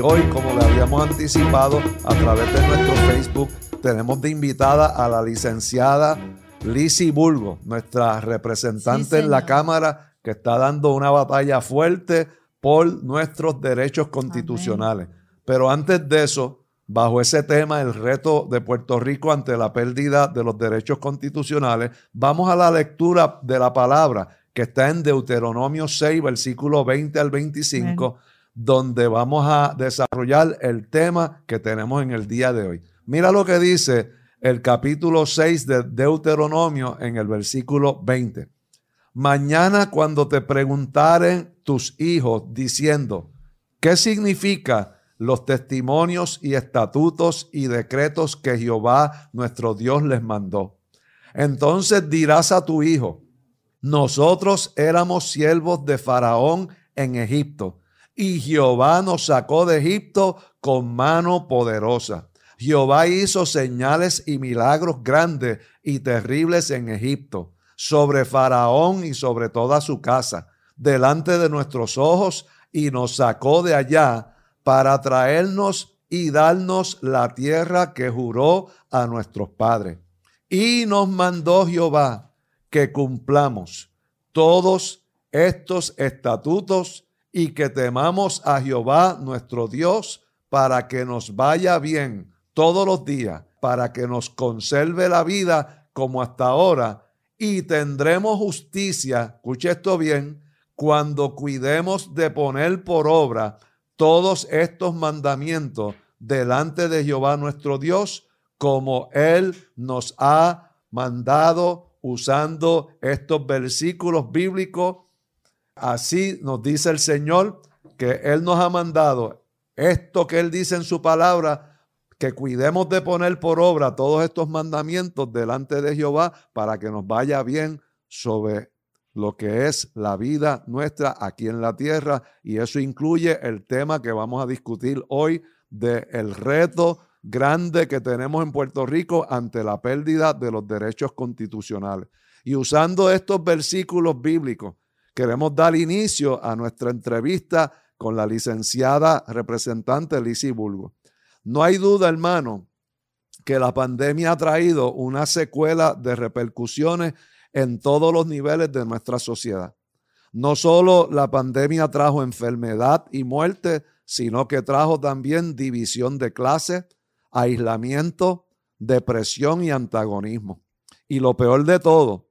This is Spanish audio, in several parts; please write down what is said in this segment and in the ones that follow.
Y hoy, como le habíamos anticipado a través de nuestro Facebook, tenemos de invitada a la licenciada Lisi Bulgo, nuestra representante en la Cámara, que está dando una batalla fuerte por nuestros derechos constitucionales. Pero antes de eso, bajo ese tema, el reto de Puerto Rico ante la pérdida de los derechos constitucionales, vamos a la lectura de la palabra que está en Deuteronomio 6, versículo 20 al 25, donde vamos a desarrollar el tema que tenemos en el día de hoy. Mira lo que dice el capítulo 6 de Deuteronomio en el versículo 20. Mañana cuando te preguntaren tus hijos diciendo, ¿qué significa los testimonios y estatutos y decretos que Jehová nuestro Dios les mandó? Entonces dirás a tu hijo, nosotros éramos siervos de Faraón en Egipto, y Jehová nos sacó de Egipto con mano poderosa. Jehová hizo señales y milagros grandes y terribles en Egipto, sobre Faraón y sobre toda su casa, delante de nuestros ojos, y nos sacó de allá para traernos y darnos la tierra que juró a nuestros padres. Y nos mandó Jehová que cumplamos todos estos estatutos y que temamos a Jehová nuestro Dios para que nos vaya bien todos los días, para que nos conserve la vida como hasta ahora y tendremos justicia, escuche esto bien, cuando cuidemos de poner por obra todos estos mandamientos delante de Jehová nuestro Dios, como Él nos ha mandado usando estos versículos bíblicos. Así nos dice el Señor que Él nos ha mandado esto que Él dice en su palabra, que cuidemos de poner por obra todos estos mandamientos delante de Jehová para que nos vaya bien sobre lo que es la vida nuestra aquí en la tierra. Y eso incluye el tema que vamos a discutir hoy de el reto grande que tenemos en Puerto Rico ante la pérdida de los derechos constitucionales. Y usando estos versículos bíblicos, queremos dar inicio a nuestra entrevista con la licenciada representante Lizy Bulgo. No hay duda, hermano, que la pandemia ha traído una secuela de repercusiones en todos los niveles de nuestra sociedad. No solo la pandemia trajo enfermedad y muerte, sino que trajo también división de clases, aislamiento, depresión y antagonismo. Y lo peor de todo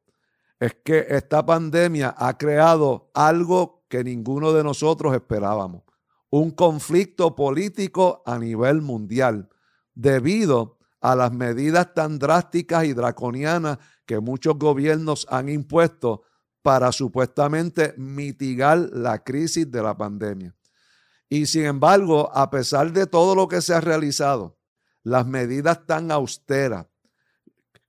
es que esta pandemia ha creado algo que ninguno de nosotros esperábamos, un conflicto político a nivel mundial debido a las medidas tan drásticas y draconianas que muchos gobiernos han impuesto para supuestamente mitigar la crisis de la pandemia. Y sin embargo, a pesar de todo lo que se ha realizado, las medidas tan austeras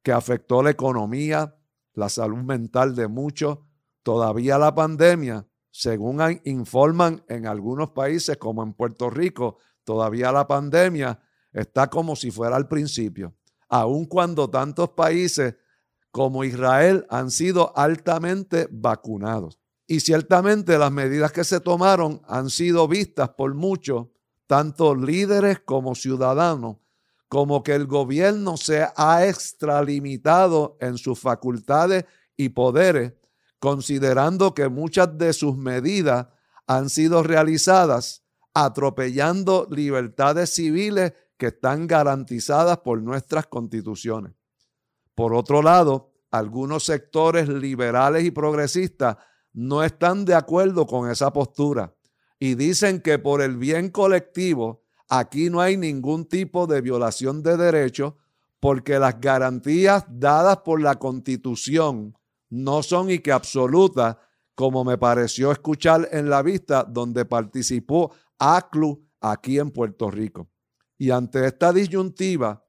que afectó la economía, la salud mental de muchos, todavía la pandemia, según informan en algunos países como en Puerto Rico, todavía la pandemia está como si fuera al principio, aun cuando tantos países como Israel han sido altamente vacunados. Y ciertamente las medidas que se tomaron han sido vistas por muchos, tanto líderes como ciudadanos, como que el gobierno se ha extralimitado en sus facultades y poderes, considerando que muchas de sus medidas han sido realizadas atropellando libertades civiles que están garantizadas por nuestras constituciones. Por otro lado, algunos sectores liberales y progresistas no están de acuerdo con esa postura y dicen que por el bien colectivo Aquí no hay ningún tipo de violación de derechos porque las garantías dadas por la constitución no son y que absolutas, como me pareció escuchar en la vista donde participó ACLU aquí en Puerto Rico. Y ante esta disyuntiva,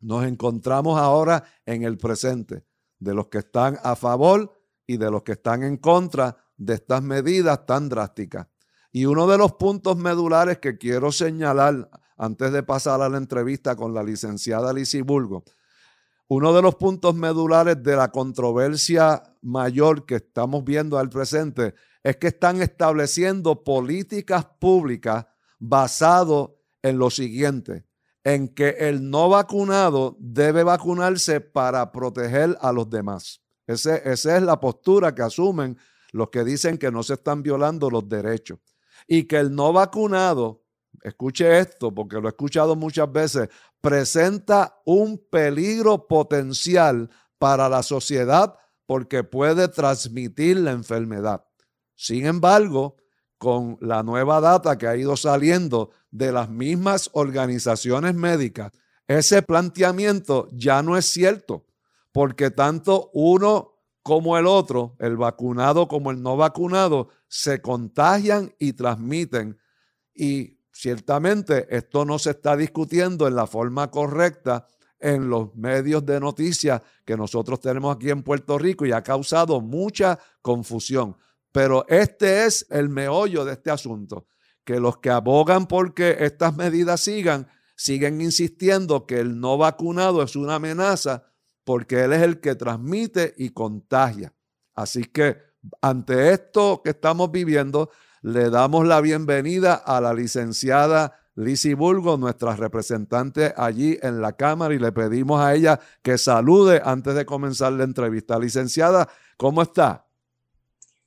nos encontramos ahora en el presente de los que están a favor y de los que están en contra de estas medidas tan drásticas. Y uno de los puntos medulares que quiero señalar antes de pasar a la entrevista con la licenciada Lizy Bulgo, uno de los puntos medulares de la controversia mayor que estamos viendo al presente es que están estableciendo políticas públicas basado en lo siguiente, en que el no vacunado debe vacunarse para proteger a los demás. esa es la postura que asumen los que dicen que no se están violando los derechos. Y que el no vacunado, escuche esto porque lo he escuchado muchas veces, presenta un peligro potencial para la sociedad porque puede transmitir la enfermedad. Sin embargo, con la nueva data que ha ido saliendo de las mismas organizaciones médicas, ese planteamiento ya no es cierto, porque tanto uno como el otro, el vacunado como el no vacunado, se contagian y transmiten. Y ciertamente esto no se está discutiendo en la forma correcta en los medios de noticias que nosotros tenemos aquí en Puerto Rico y ha causado mucha confusión. Pero este es el meollo de este asunto, que los que abogan porque estas medidas sigan, siguen insistiendo que el no vacunado es una amenaza porque él es el que transmite y contagia. Así que ante esto que estamos viviendo, le damos la bienvenida a la licenciada Lizzie Burgo, nuestra representante allí en la Cámara, y le pedimos a ella que salude antes de comenzar la entrevista. Licenciada, ¿cómo está?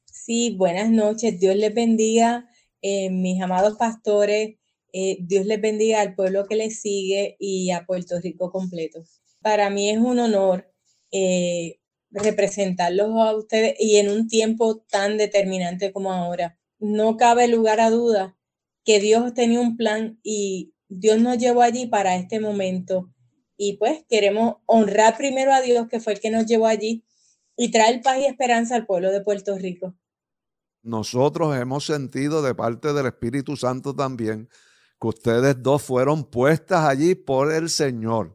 Sí, buenas noches. Dios les bendiga, eh, mis amados pastores. Eh, Dios les bendiga al pueblo que les sigue y a Puerto Rico completo. Para mí es un honor eh, representarlos a ustedes y en un tiempo tan determinante como ahora. No cabe lugar a duda que Dios tenía un plan y Dios nos llevó allí para este momento. Y pues queremos honrar primero a Dios, que fue el que nos llevó allí, y traer paz y esperanza al pueblo de Puerto Rico nosotros hemos sentido de parte del Espíritu Santo también que ustedes dos fueron puestas allí por el Señor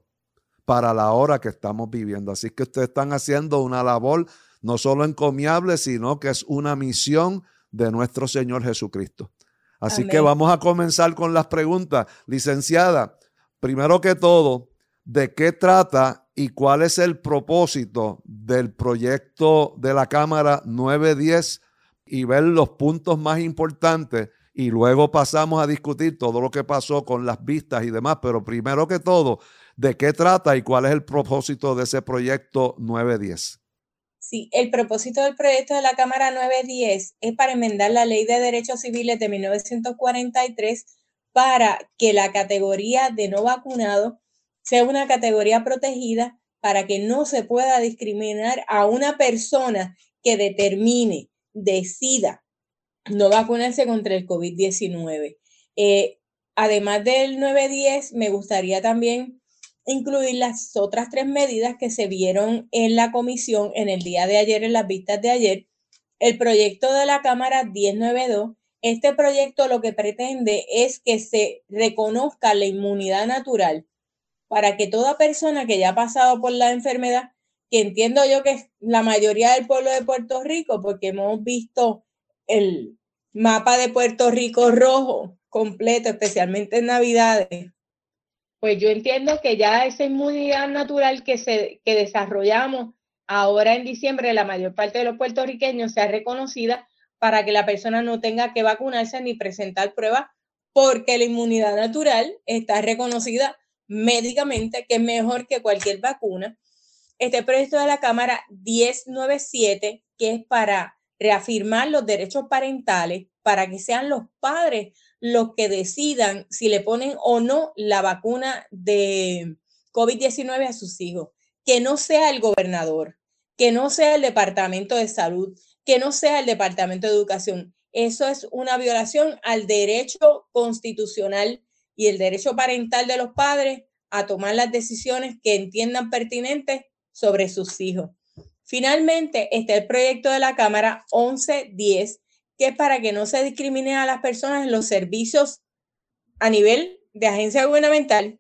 para la hora que estamos viviendo. Así que ustedes están haciendo una labor no solo encomiable, sino que es una misión de nuestro Señor Jesucristo. Así que vamos a comenzar con las preguntas. Licenciada, primero que todo, ¿de qué trata y cuál es el propósito del proyecto de la Cámara 910 y ver los puntos más importantes y luego pasamos a discutir todo lo que pasó con las vistas y demás, pero primero que todo, ¿de qué trata y cuál es el propósito de ese proyecto 910? Sí, el propósito del proyecto de la Cámara 910 es para enmendar la Ley de Derechos Civiles de 1943 para que la categoría de no vacunado sea una categoría protegida para que no se pueda discriminar a una persona que determine decida no vacunarse contra el COVID-19. Eh, además del 910, me gustaría también incluir las otras tres medidas que se vieron en la comisión en el día de ayer, en las vistas de ayer. El proyecto de la Cámara 1092. Este proyecto lo que pretende es que se reconozca la inmunidad natural para que toda persona que ya ha pasado por la enfermedad que entiendo yo que es la mayoría del pueblo de Puerto Rico, porque hemos visto el mapa de Puerto Rico rojo completo, especialmente en Navidades. Pues yo entiendo que ya esa inmunidad natural que, se, que desarrollamos ahora en diciembre, la mayor parte de los puertorriqueños sea reconocida para que la persona no tenga que vacunarse ni presentar pruebas, porque la inmunidad natural está reconocida médicamente que es mejor que cualquier vacuna. Este proyecto de la Cámara 1097, que es para reafirmar los derechos parentales, para que sean los padres los que decidan si le ponen o no la vacuna de COVID-19 a sus hijos. Que no sea el gobernador, que no sea el Departamento de Salud, que no sea el Departamento de Educación. Eso es una violación al derecho constitucional y el derecho parental de los padres a tomar las decisiones que entiendan pertinentes sobre sus hijos. Finalmente, está el proyecto de la Cámara 1110, que es para que no se discrimine a las personas en los servicios a nivel de agencia gubernamental,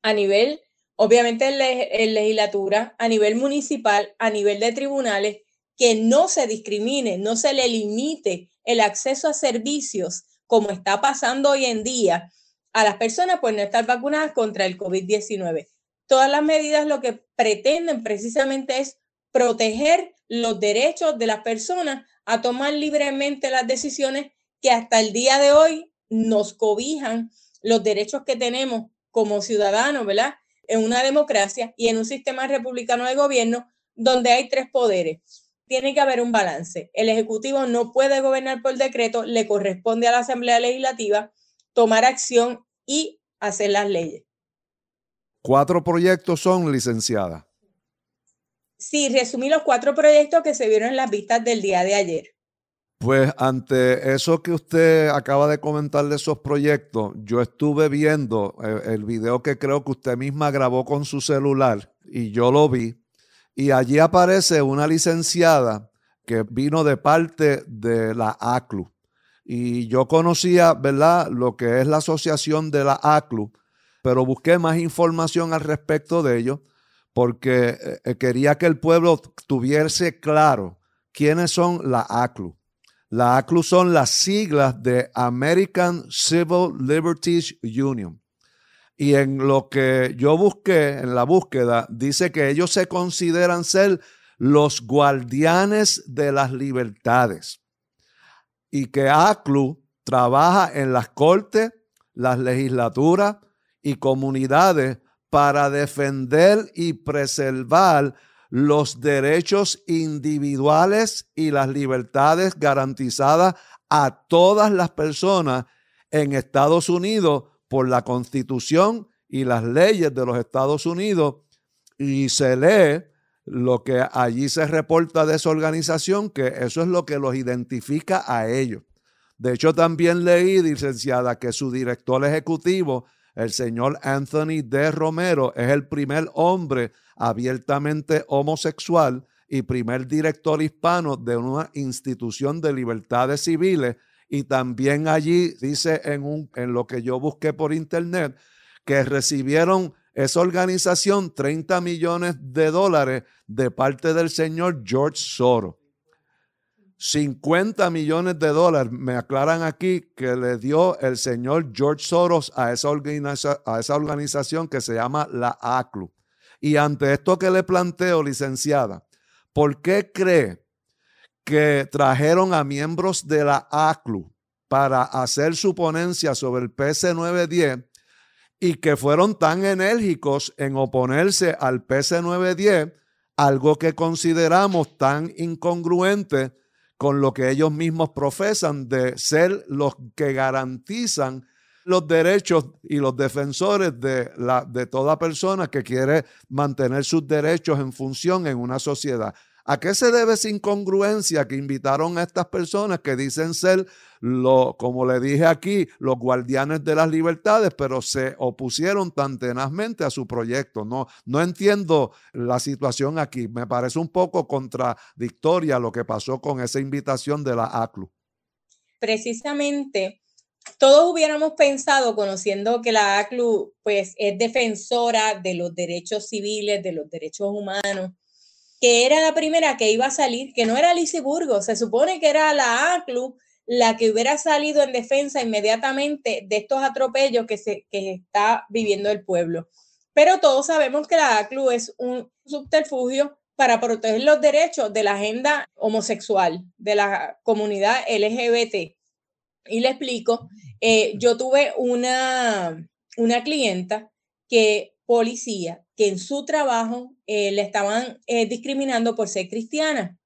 a nivel, obviamente, en, legislatura, a nivel municipal, a nivel de tribunales, que no se discrimine, no se le limite el acceso a servicios como está pasando hoy en día a las personas por no estar vacunadas contra el COVID-19. Todas las medidas lo que pretenden precisamente es proteger los derechos de las personas a tomar libremente las decisiones que hasta el día de hoy nos cobijan los derechos que tenemos como ciudadanos, ¿verdad? En una democracia y en un sistema republicano de gobierno donde hay tres poderes. Tiene que haber un balance. El Ejecutivo no puede gobernar por decreto, le corresponde a la Asamblea Legislativa tomar acción y hacer las leyes. Cuatro proyectos son licenciadas. Sí, resumí los cuatro proyectos que se vieron en las vistas del día de ayer. Pues ante eso que usted acaba de comentar de esos proyectos, yo estuve viendo el, eh, el, video que creo que usted misma grabó con su celular y yo lo vi. Y allí aparece una licenciada que vino de parte de la ACLU. Y yo conocía, ¿verdad?, lo que es la asociación de la ACLU, pero busqué más información al respecto de ello porque eh, eh, quería que el pueblo tuviese claro quiénes son la ACLU. La ACLU son las siglas de American Civil Liberties Union. Y en lo que yo busqué, en la búsqueda, dice que ellos se consideran ser los guardianes de las libertades. Y que ACLU trabaja en las cortes, las legislaturas y comunidades para defender y preservar los derechos individuales y las libertades garantizadas a todas las personas en Estados Unidos por la Constitución y las leyes de los Estados Unidos. Y se lee lo que allí se reporta de esa organización, que eso es lo que los identifica a ellos. De hecho, también leí, licenciada, que su director ejecutivo, el señor Anthony D. Romero, es el primer hombre abiertamente homosexual y primer director hispano de una institución de libertades civiles. Y también allí dice en, un, en lo que yo busqué por internet que recibieron esa organización 30 millones de dólares de parte del señor George Soros. 50 millones de dólares, me aclaran aquí, que le dio el señor George Soros a esa, a esa organización que se llama la ACLU. Y ante esto que le planteo, licenciada, ¿por qué cree que trajeron a miembros de la ACLU para hacer su ponencia sobre el PC910 y que fueron tan enérgicos en oponerse al PC910, algo que consideramos tan incongruente con lo que ellos mismos profesan de ser los que garantizan los derechos y los defensores de, la, de toda persona que quiere mantener sus derechos en función en una sociedad. ¿A qué se debe esa incongruencia que invitaron a estas personas que dicen ser, lo, como le dije aquí, los guardianes de las libertades, pero se opusieron tan tenazmente a su proyecto? No, no entiendo la situación aquí. Me parece un poco contradictoria lo que pasó con esa invitación de la ACLU. Precisamente todos hubiéramos pensado, conociendo que la ACLU pues, es defensora de los derechos civiles, de los derechos humanos, que era la primera que iba a salir, que no era Lisiburgo, se supone que era la ACLU la que hubiera salido en defensa inmediatamente de estos atropellos que, se, que está viviendo el pueblo. Pero todos sabemos que la ACLU es un subterfugio para proteger los derechos de la agenda homosexual, de la comunidad LGBT. Y le explico, eh, yo tuve una, una clienta que policía, que en su trabajo eh, le estaban eh, discriminando por ser cristiana.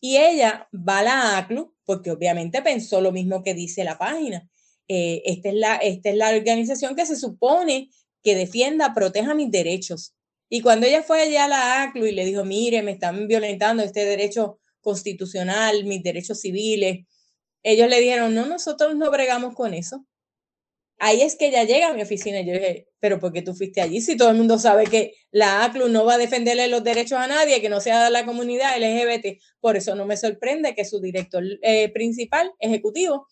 Y ella va a la ACLU, porque obviamente pensó lo mismo que dice la página. esta, es la, esta es la organización que se supone que defienda, proteja mis derechos. Y cuando ella fue allá a la ACLU y le dijo, mire, me están violentando este derecho constitucional, mis derechos civiles, ellos le dijeron, no, nosotros no bregamos con eso. Ahí es que ella llega a mi oficina y yo dije, pero ¿por qué tú fuiste allí? Si todo el mundo sabe que la ACLU no va a defenderle los derechos a nadie, que no sea de la comunidad LGBT. Por eso no me sorprende que su director eh, principal, ejecutivo,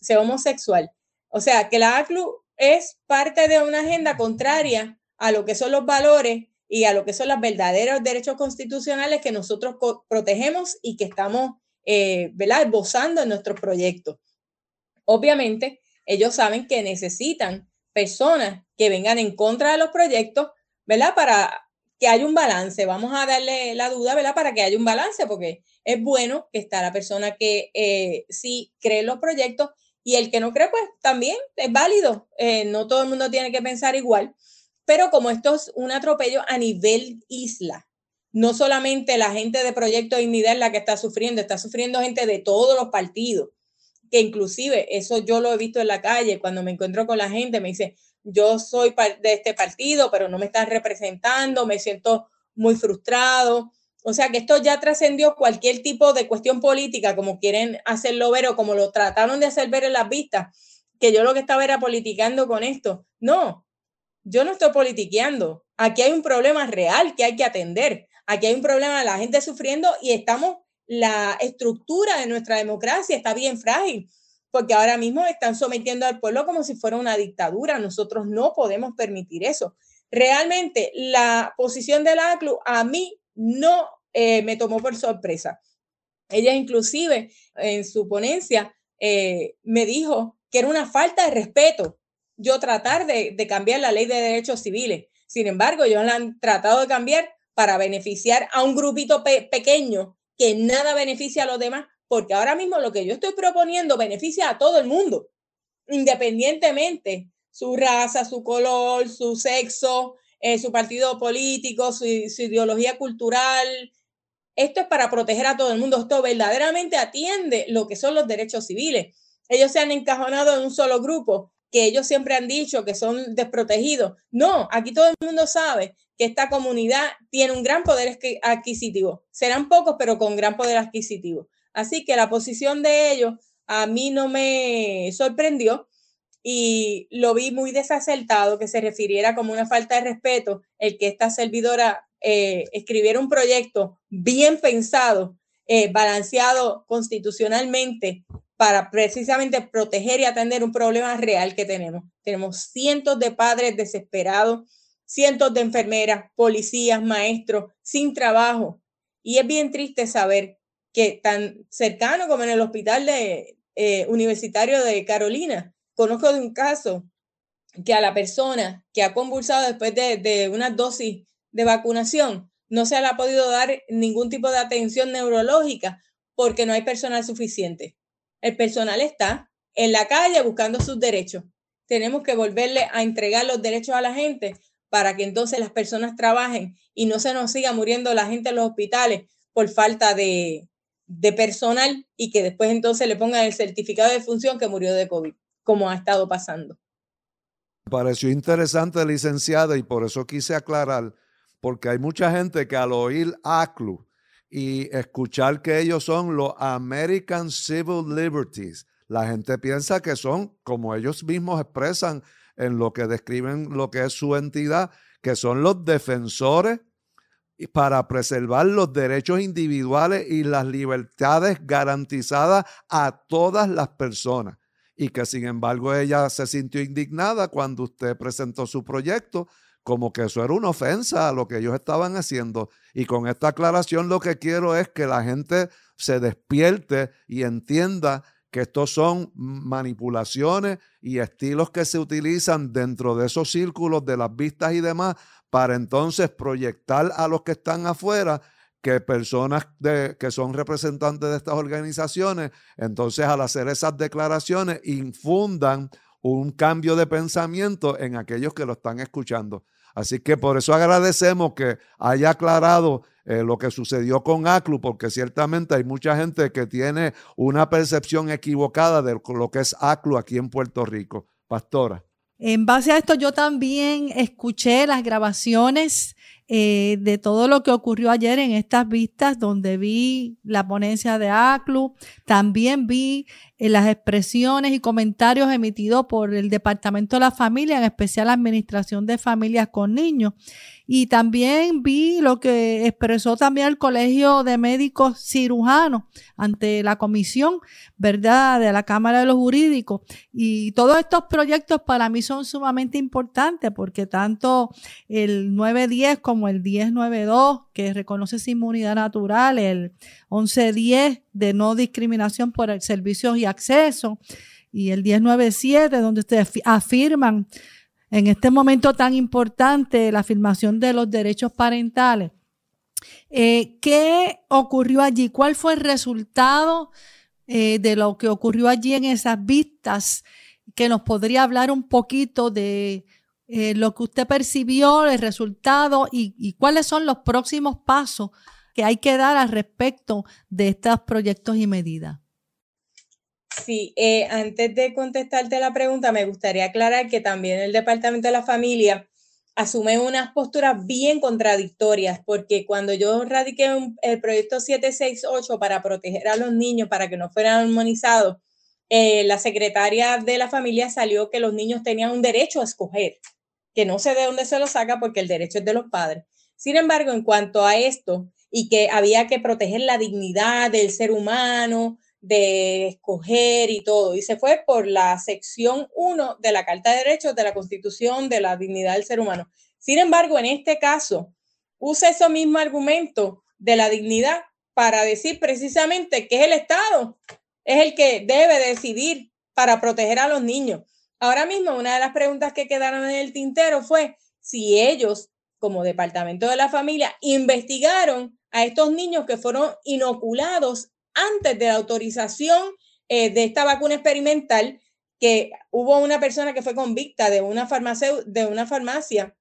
sea homosexual. O sea, que la ACLU es parte de una agenda contraria a lo que son los valores y a lo que son los verdaderos derechos constitucionales que nosotros protegemos y que estamos eh, ¿verdad? esbozando en nuestros proyectos. Obviamente, ellos saben que necesitan personas que vengan en contra de los proyectos, ¿verdad? Para que haya un balance. Vamos a darle la duda, ¿verdad? Para que haya un balance, porque es bueno que está la persona que eh, sí cree en los proyectos Y el que no cree, pues también es válido. Eh, no todo el mundo tiene que pensar igual. Pero como esto es un atropello a nivel isla, no solamente la gente de Proyecto Dignidad es la que está sufriendo, está sufriendo gente de todos los partidos, que inclusive eso yo lo he visto en la calle, cuando me encuentro con la gente, me dice, yo soy de este partido, pero no me están representando, me siento muy frustrado. O sea que esto ya trascendió cualquier tipo de cuestión política, como quieren hacerlo ver o como lo trataron de hacer ver en las vistas, que yo lo que estaba era politicando con esto. No, yo no estoy politiqueando. Aquí hay un problema real que hay que atender. Aquí hay un problema de la gente sufriendo y estamos, la estructura de nuestra democracia está bien frágil, porque ahora mismo están sometiendo al pueblo como si fuera una dictadura. Nosotros no podemos permitir eso. Realmente la posición de la ACLU a mí no eh, me tomó por sorpresa. Ella inclusive en su ponencia eh, me dijo que era una falta de respeto yo tratar de, cambiar la ley de derechos civiles. Sin embargo, ellos la han tratado de cambiar para beneficiar a un grupito pequeño que nada beneficia a los demás, porque ahora mismo lo que yo estoy proponiendo beneficia a todo el mundo, independientemente su raza, su color, su sexo, eh, su partido político, su, su ideología cultural. Esto es para proteger a todo el mundo. Esto verdaderamente atiende lo que son los derechos civiles. Ellos se han encajonado en un solo grupo que ellos siempre han dicho que son desprotegidos. No, aquí todo el mundo sabe que esta comunidad tiene un gran poder adquisitivo. Serán pocos, pero con gran poder adquisitivo. Así que la posición de ellos a mí no me sorprendió y lo vi muy desacertado que se refiriera como una falta de respeto el que esta servidora eh, escribiera un proyecto bien pensado, eh, balanceado constitucionalmente para precisamente proteger y atender un problema real que tenemos. Tenemos cientos de padres desesperados, cientos de enfermeras, policías, maestros sin trabajo. Y es bien triste saber que tan cercano como en el hospital eh, universitario de Carolina, conozco de un caso que a la persona que ha convulsado después de, de una dosis de vacunación no se le ha podido dar ningún tipo de atención neurológica porque no hay personal suficiente. El personal está en la calle buscando sus derechos. Tenemos que volverle a entregar los derechos a la gente para que entonces las personas trabajen y no se nos siga muriendo la gente en los hospitales por falta de, personal y que después entonces le pongan el certificado de función que murió de COVID, como ha estado pasando. Pareció interesante, licenciada, y por eso quise aclarar, porque hay mucha gente que al oír ACLU y escuchar que ellos son los American Civil Liberties. La gente piensa que son, como ellos mismos expresan en lo que describen lo que es su entidad, que son los defensores para preservar los derechos individuales y las libertades garantizadas a todas las personas. Y que sin embargo ella se sintió indignada cuando usted presentó su proyecto como que eso era una ofensa a lo que ellos estaban haciendo. Y con esta aclaración lo que quiero es que la gente se despierte y entienda que estos son manipulaciones y estilos que se utilizan dentro de esos círculos de las vistas y demás para entonces proyectar a los que están afuera que personas de, que son representantes de estas organizaciones, entonces al hacer esas declaraciones infundan un cambio de pensamiento en aquellos que lo están escuchando. Así que por eso agradecemos que haya aclarado eh, lo que sucedió con ACLU, porque ciertamente hay mucha gente que tiene una percepción equivocada de lo que es ACLU aquí en Puerto Rico. Pastora. En base a esto, yo también escuché las grabaciones eh, de todo lo que ocurrió ayer en estas vistas, donde vi la ponencia de ACLU, también vi eh, las expresiones y comentarios emitidos por el Departamento de la Familia, en especial la Administración de Familias con Niños. Y también vi lo que expresó también el Colegio de Médicos Cirujanos ante la comisión, ¿verdad?, de la Cámara de los Jurídicos. Y todos estos proyectos para mí son sumamente importantes porque tanto el 910 como el 1092, que reconoce esa inmunidad natural, el 1110 de no discriminación por servicios y acceso, y el 1097, donde ustedes afirman en este momento tan importante la afirmación de los derechos parentales. Eh, ¿Qué ocurrió allí? ¿Cuál fue el resultado eh, de lo que ocurrió allí en esas vistas, que nos podría hablar un poquito de eh, lo que usted percibió, el resultado y, cuáles son los próximos pasos que hay que dar al respecto de estos proyectos y medidas. Sí, eh, antes de contestarte la pregunta, me gustaría aclarar que también el Departamento de la Familia asume unas posturas bien contradictorias, porque cuando yo radiqué el proyecto 768 para proteger a los niños, para que no fueran armonizados, eh, la secretaria de la familia salió que los niños tenían un derecho a escoger, que no sé de dónde se lo saca porque el derecho es de los padres. Sin embargo, en cuanto a esto y que había que proteger la dignidad del ser humano, de escoger y todo, y se fue por la sección 1 de la Carta de Derechos de la Constitución de la Dignidad del Ser Humano. Sin embargo, en este caso, usa ese mismo argumento de la dignidad para decir precisamente que es el Estado, es el que debe decidir para proteger a los niños. Ahora mismo, una de las preguntas que quedaron en el tintero fue si ellos, como Departamento de la Familia, investigaron a estos niños que fueron inoculados antes de la autorización eh, de esta vacuna experimental, que hubo una persona que fue convicta de una, farmacia, de una farmacia,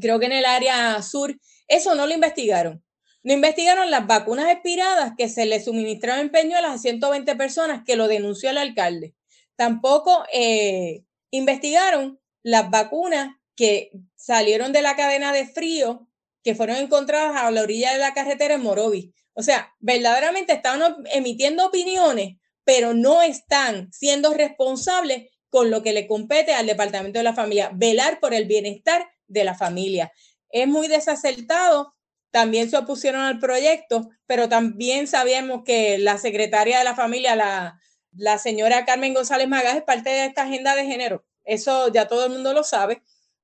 creo que en el área sur, eso no lo investigaron. No investigaron las vacunas expiradas que se le suministraron en Peñuelas a 120 personas que lo denunció el alcalde. Tampoco eh, investigaron las vacunas que salieron de la cadena de frío que fueron encontradas a la orilla de la carretera en Morovis. O sea, verdaderamente están emitiendo opiniones, pero no están siendo responsables con lo que le compete al Departamento de la Familia, velar por el bienestar de la familia. Es muy desacertado. También se opusieron al proyecto, pero también sabíamos que la secretaria de la familia, la, la señora Carmen González Magás, es parte de esta agenda de género. Eso ya todo el mundo lo sabe.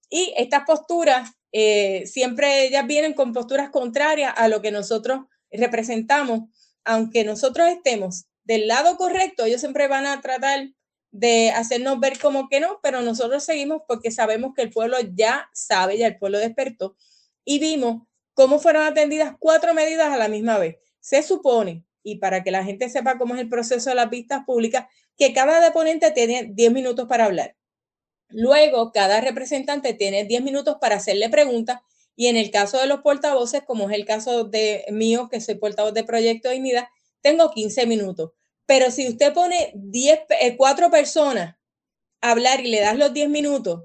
Y estas posturas, eh, siempre ellas vienen con posturas contrarias a lo que nosotros representamos, aunque nosotros estemos del lado correcto, ellos siempre van a tratar de hacernos ver como que no, pero nosotros seguimos porque sabemos que el pueblo ya sabe, ya el pueblo despertó y vimos cómo fueron atendidas cuatro medidas a la misma vez. Se supone, y para que la gente sepa cómo es el proceso de las vistas públicas, que cada deponente tiene 10 minutos para hablar. Luego, cada representante tiene 10 minutos para hacerle preguntas y en el caso de los portavoces, como es el caso de mío, que soy portavoz de Proyecto Dignidad, tengo 15 minutos. Pero si usted pone 10, eh, cuatro personas a hablar y le das los 10 minutos,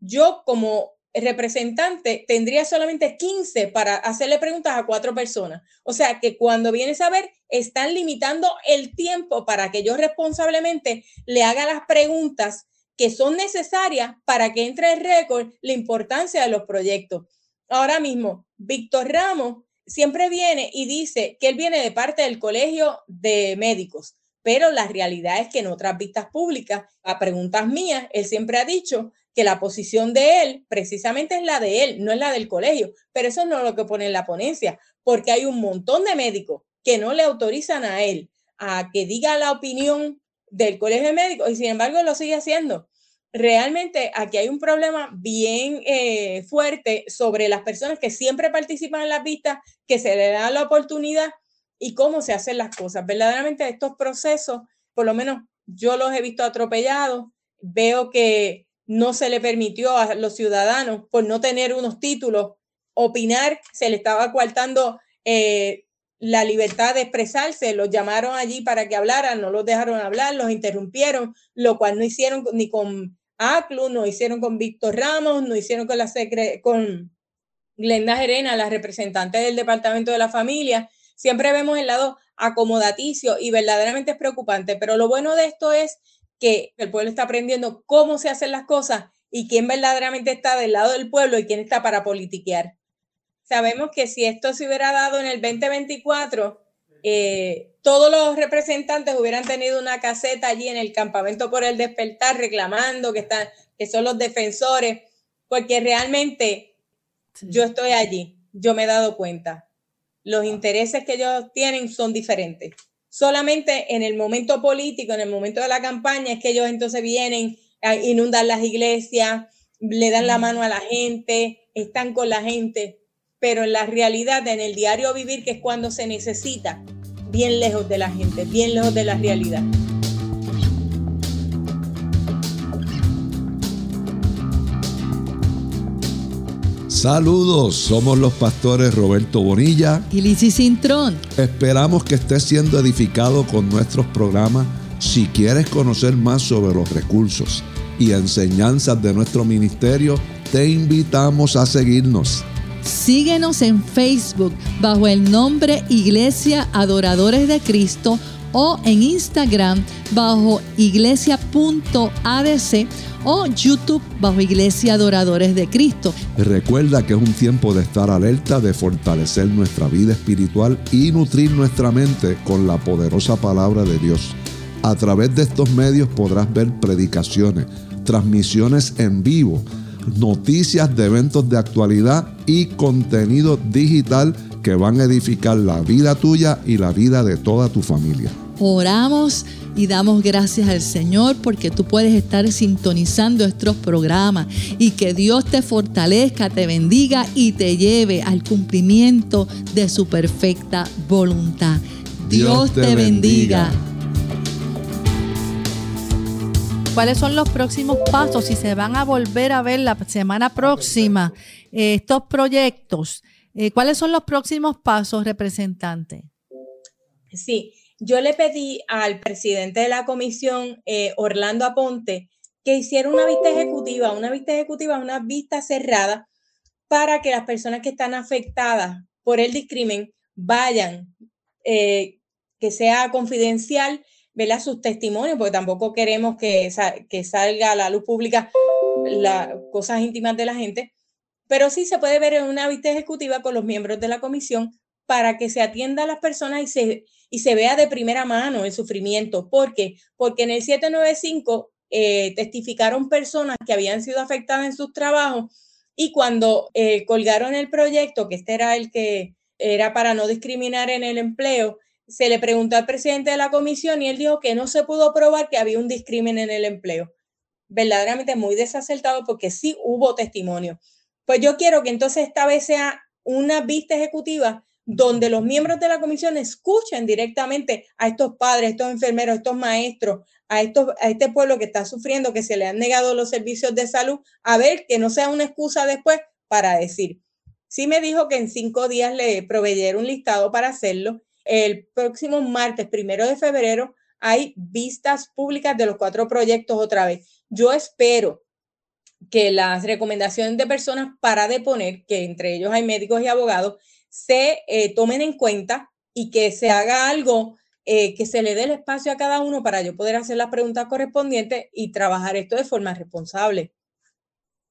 yo como representante tendría solamente 15 para hacerle preguntas a cuatro personas. O sea que cuando vienes a ver, están limitando el tiempo para que yo responsablemente le haga las preguntas que son necesarias para que entre en récord la importancia de los proyectos. Ahora mismo, Víctor Ramos siempre viene y dice que él viene de parte del Colegio de Médicos, pero la realidad es que en otras vistas públicas, a preguntas mías, él siempre ha dicho que la posición de él precisamente es la de él, no es la del colegio, pero eso no es lo que pone en la ponencia, porque hay un montón de médicos que no le autorizan a él a que diga la opinión del colegio de médicos y sin embargo lo sigue haciendo realmente aquí hay un problema bien eh, fuerte sobre las personas que siempre participan en las vistas, que se le da la oportunidad y cómo se hacen las cosas. Verdaderamente estos procesos, por lo menos yo los he visto atropellados, veo que no se le permitió a los ciudadanos por no tener unos títulos opinar, se le estaba coartando eh, la libertad de expresarse, los llamaron allí para que hablaran, no los dejaron hablar, los interrumpieron, lo cual no hicieron ni con ACLU, no hicieron con Víctor Ramos, no hicieron con la secre con Glenda Gerena, la representante del Departamento de la Familia. Siempre vemos el lado acomodaticio y verdaderamente es preocupante, pero lo bueno de esto es que el pueblo está aprendiendo cómo se hacen las cosas y quién verdaderamente está del lado del pueblo y quién está para politiquear. Sabemos que si esto se hubiera dado en el 2024, eh, todos los representantes hubieran tenido una caseta allí en el campamento por el despertar reclamando que, están, que son los defensores, porque realmente yo estoy allí, yo me he dado cuenta. Los intereses que ellos tienen son diferentes. Solamente en el momento político, en el momento de la campaña, es que ellos entonces vienen a inundar las iglesias, le dan la mano a la gente, están con la gente, pero en la realidad, en el diario vivir, que es cuando se necesita, bien lejos de la gente, bien lejos de la realidad. Saludos, somos los pastores Roberto Bonilla y Lizzy Cintrón. Esperamos que estés siendo edificado con nuestros programas. Si quieres conocer más sobre los recursos y enseñanzas de nuestro ministerio, te invitamos a seguirnos. Síguenos en Facebook bajo el nombre Iglesia Adoradores de Cristo o en Instagram bajo iglesia.adc o YouTube bajo Iglesia Adoradores de Cristo. Recuerda que es un tiempo de estar alerta, de fortalecer nuestra vida espiritual y nutrir nuestra mente con la poderosa palabra de Dios. A través de estos medios podrás ver predicaciones, transmisiones en vivo, noticias de eventos de actualidad y contenido digital que van a edificar la vida tuya y la vida de toda tu familia. Oramos y damos gracias al Señor porque tú puedes estar sintonizando estos programas y que Dios te fortalezca, te bendiga y te lleve al cumplimiento de su perfecta voluntad. Dios, te, bendiga. ¿Cuáles son los próximos pasos? Si se van a volver a ver la semana próxima eh, estos proyectos, eh, ¿cuáles son los próximos pasos, representante? Sí, yo le pedí al presidente de la comisión, eh, Orlando Aponte, que hiciera una vista ejecutiva, una vista ejecutiva, una vista cerrada, para que las personas que están afectadas por el discrimen vayan, que sea confidencial, ¿verdad? sus testimonios, porque tampoco queremos que, que salga a la luz pública las cosas íntimas de la gente, pero sí se puede ver en una vista ejecutiva con los miembros de la comisión para que se atienda a las personas y se, y se vea de primera mano el sufrimiento. ¿Por qué? Porque en el 795 eh, testificaron personas que habían sido afectadas en sus trabajos y cuando eh, colgaron el proyecto, que este era el que era para no discriminar en el empleo, se le preguntó al presidente de la comisión y él dijo que no se pudo probar que había un discrimen en el empleo. Verdaderamente muy desacertado porque sí hubo testimonio. Pues yo quiero que entonces esta vez sea una vista ejecutiva donde los miembros de la comisión escuchen directamente a estos padres, estos enfermeros, estos maestros, a, estos, a este pueblo que está sufriendo, que se le han negado los servicios de salud, a ver que no sea una excusa después para decir. Sí me dijo que en cinco días le proveyera un listado para hacerlo. El próximo martes, primero de febrero, hay vistas públicas de los cuatro proyectos otra vez. Yo espero que las recomendaciones de personas para deponer, que entre ellos hay médicos y abogados, se eh, tomen en cuenta y que se haga algo eh, que se le dé el espacio a cada uno para yo poder hacer las preguntas correspondientes y trabajar esto de forma responsable.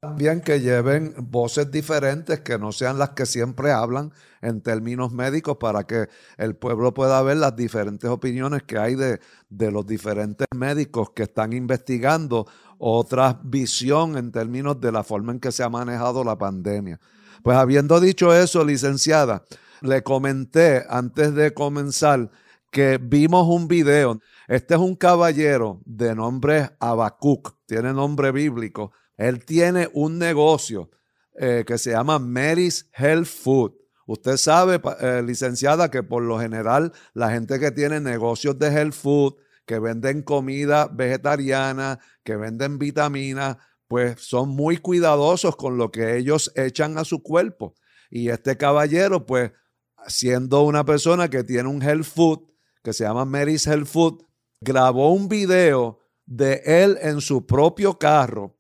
También que lleven voces diferentes, que no sean las que siempre hablan en términos médicos, para que el pueblo pueda ver las diferentes opiniones que hay de, de los diferentes médicos que están investigando otra visión en términos de la forma en que se ha manejado la pandemia. Pues habiendo dicho eso, licenciada, le comenté antes de comenzar que vimos un video. Este es un caballero de nombre Abacuc, tiene nombre bíblico. Él tiene un negocio eh, que se llama Mary's Health Food. Usted sabe, eh, licenciada, que por lo general la gente que tiene negocios de health food, que venden comida vegetariana, que venden vitaminas, pues son muy cuidadosos con lo que ellos echan a su cuerpo. Y este caballero, pues, siendo una persona que tiene un health food, que se llama Mary's Health Food, grabó un video de él en su propio carro,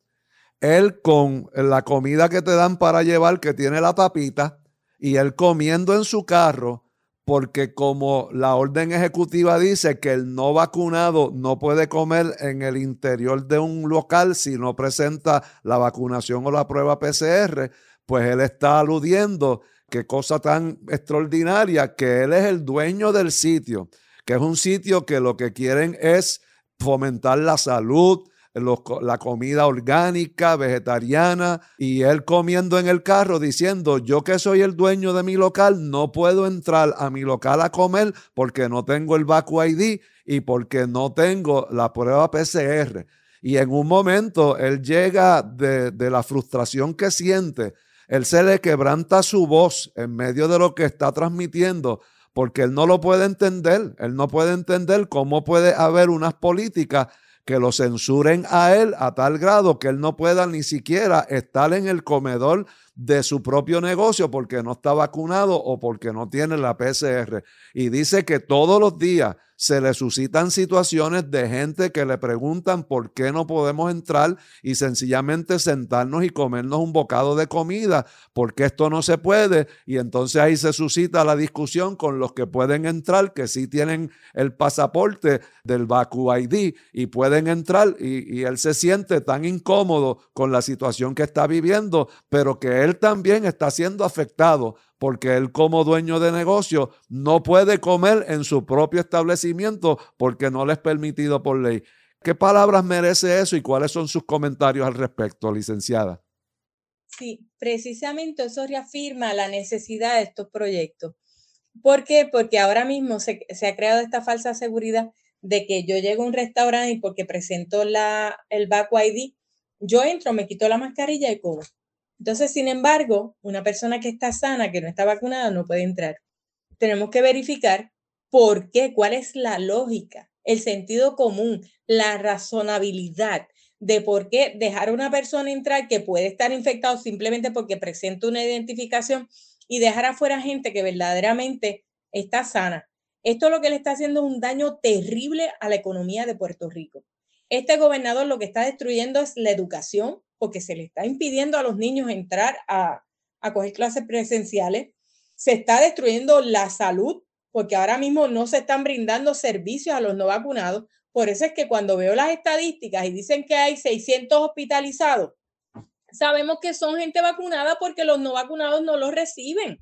él con la comida que te dan para llevar, que tiene la tapita, y él comiendo en su carro porque como la orden ejecutiva dice que el no vacunado no puede comer en el interior de un local si no presenta la vacunación o la prueba PCR, pues él está aludiendo qué cosa tan extraordinaria que él es el dueño del sitio, que es un sitio que lo que quieren es fomentar la salud, la comida orgánica, vegetariana, y él comiendo en el carro diciendo, yo que soy el dueño de mi local, no puedo entrar a mi local a comer porque no tengo el Vacu ID y porque no tengo la prueba PCR. Y en un momento él llega de, de la frustración que siente, él se le quebranta su voz en medio de lo que está transmitiendo porque él no lo puede entender. Él no puede entender cómo puede haber unas políticas que lo censuren a él a tal grado que él no pueda ni siquiera estar en el comedor de su propio negocio porque no está vacunado o porque no tiene la PCR. Y dice que todos los días se le suscitan situaciones de gente que le preguntan por qué no podemos entrar y sencillamente sentarnos y comernos un bocado de comida, porque esto no se puede. Y entonces ahí se suscita la discusión con los que pueden entrar, que sí tienen el pasaporte del Baku ID y pueden entrar y, y él se siente tan incómodo con la situación que está viviendo, pero que él también está siendo afectado porque él como dueño de negocio no puede comer en su propio establecimiento porque no le es permitido por ley. ¿Qué palabras merece eso y cuáles son sus comentarios al respecto, licenciada? Sí, precisamente eso reafirma la necesidad de estos proyectos. ¿Por qué? Porque ahora mismo se, ha creado esta falsa seguridad de que yo llego a un restaurante y porque presento la, el back ID, yo entro, me quito la mascarilla y como. Entonces, sin embargo, una persona que está sana, que no está vacunada, no puede entrar. Tenemos que verificar por qué, cuál es la lógica, el sentido común, la razonabilidad de por qué dejar a una persona entrar que puede estar infectado simplemente porque presenta una identificación y dejar afuera gente que verdaderamente está sana. Esto lo que le está haciendo es un daño terrible a la economía de Puerto Rico. Este gobernador lo que está destruyendo es la educación, porque se le está impidiendo a los niños entrar a, a coger clases presenciales. Se está destruyendo la salud, porque ahora mismo no se están brindando servicios a los no vacunados. Por eso es que cuando veo las estadísticas y dicen que hay 600 hospitalizados, sabemos que son gente vacunada porque los no vacunados no los reciben.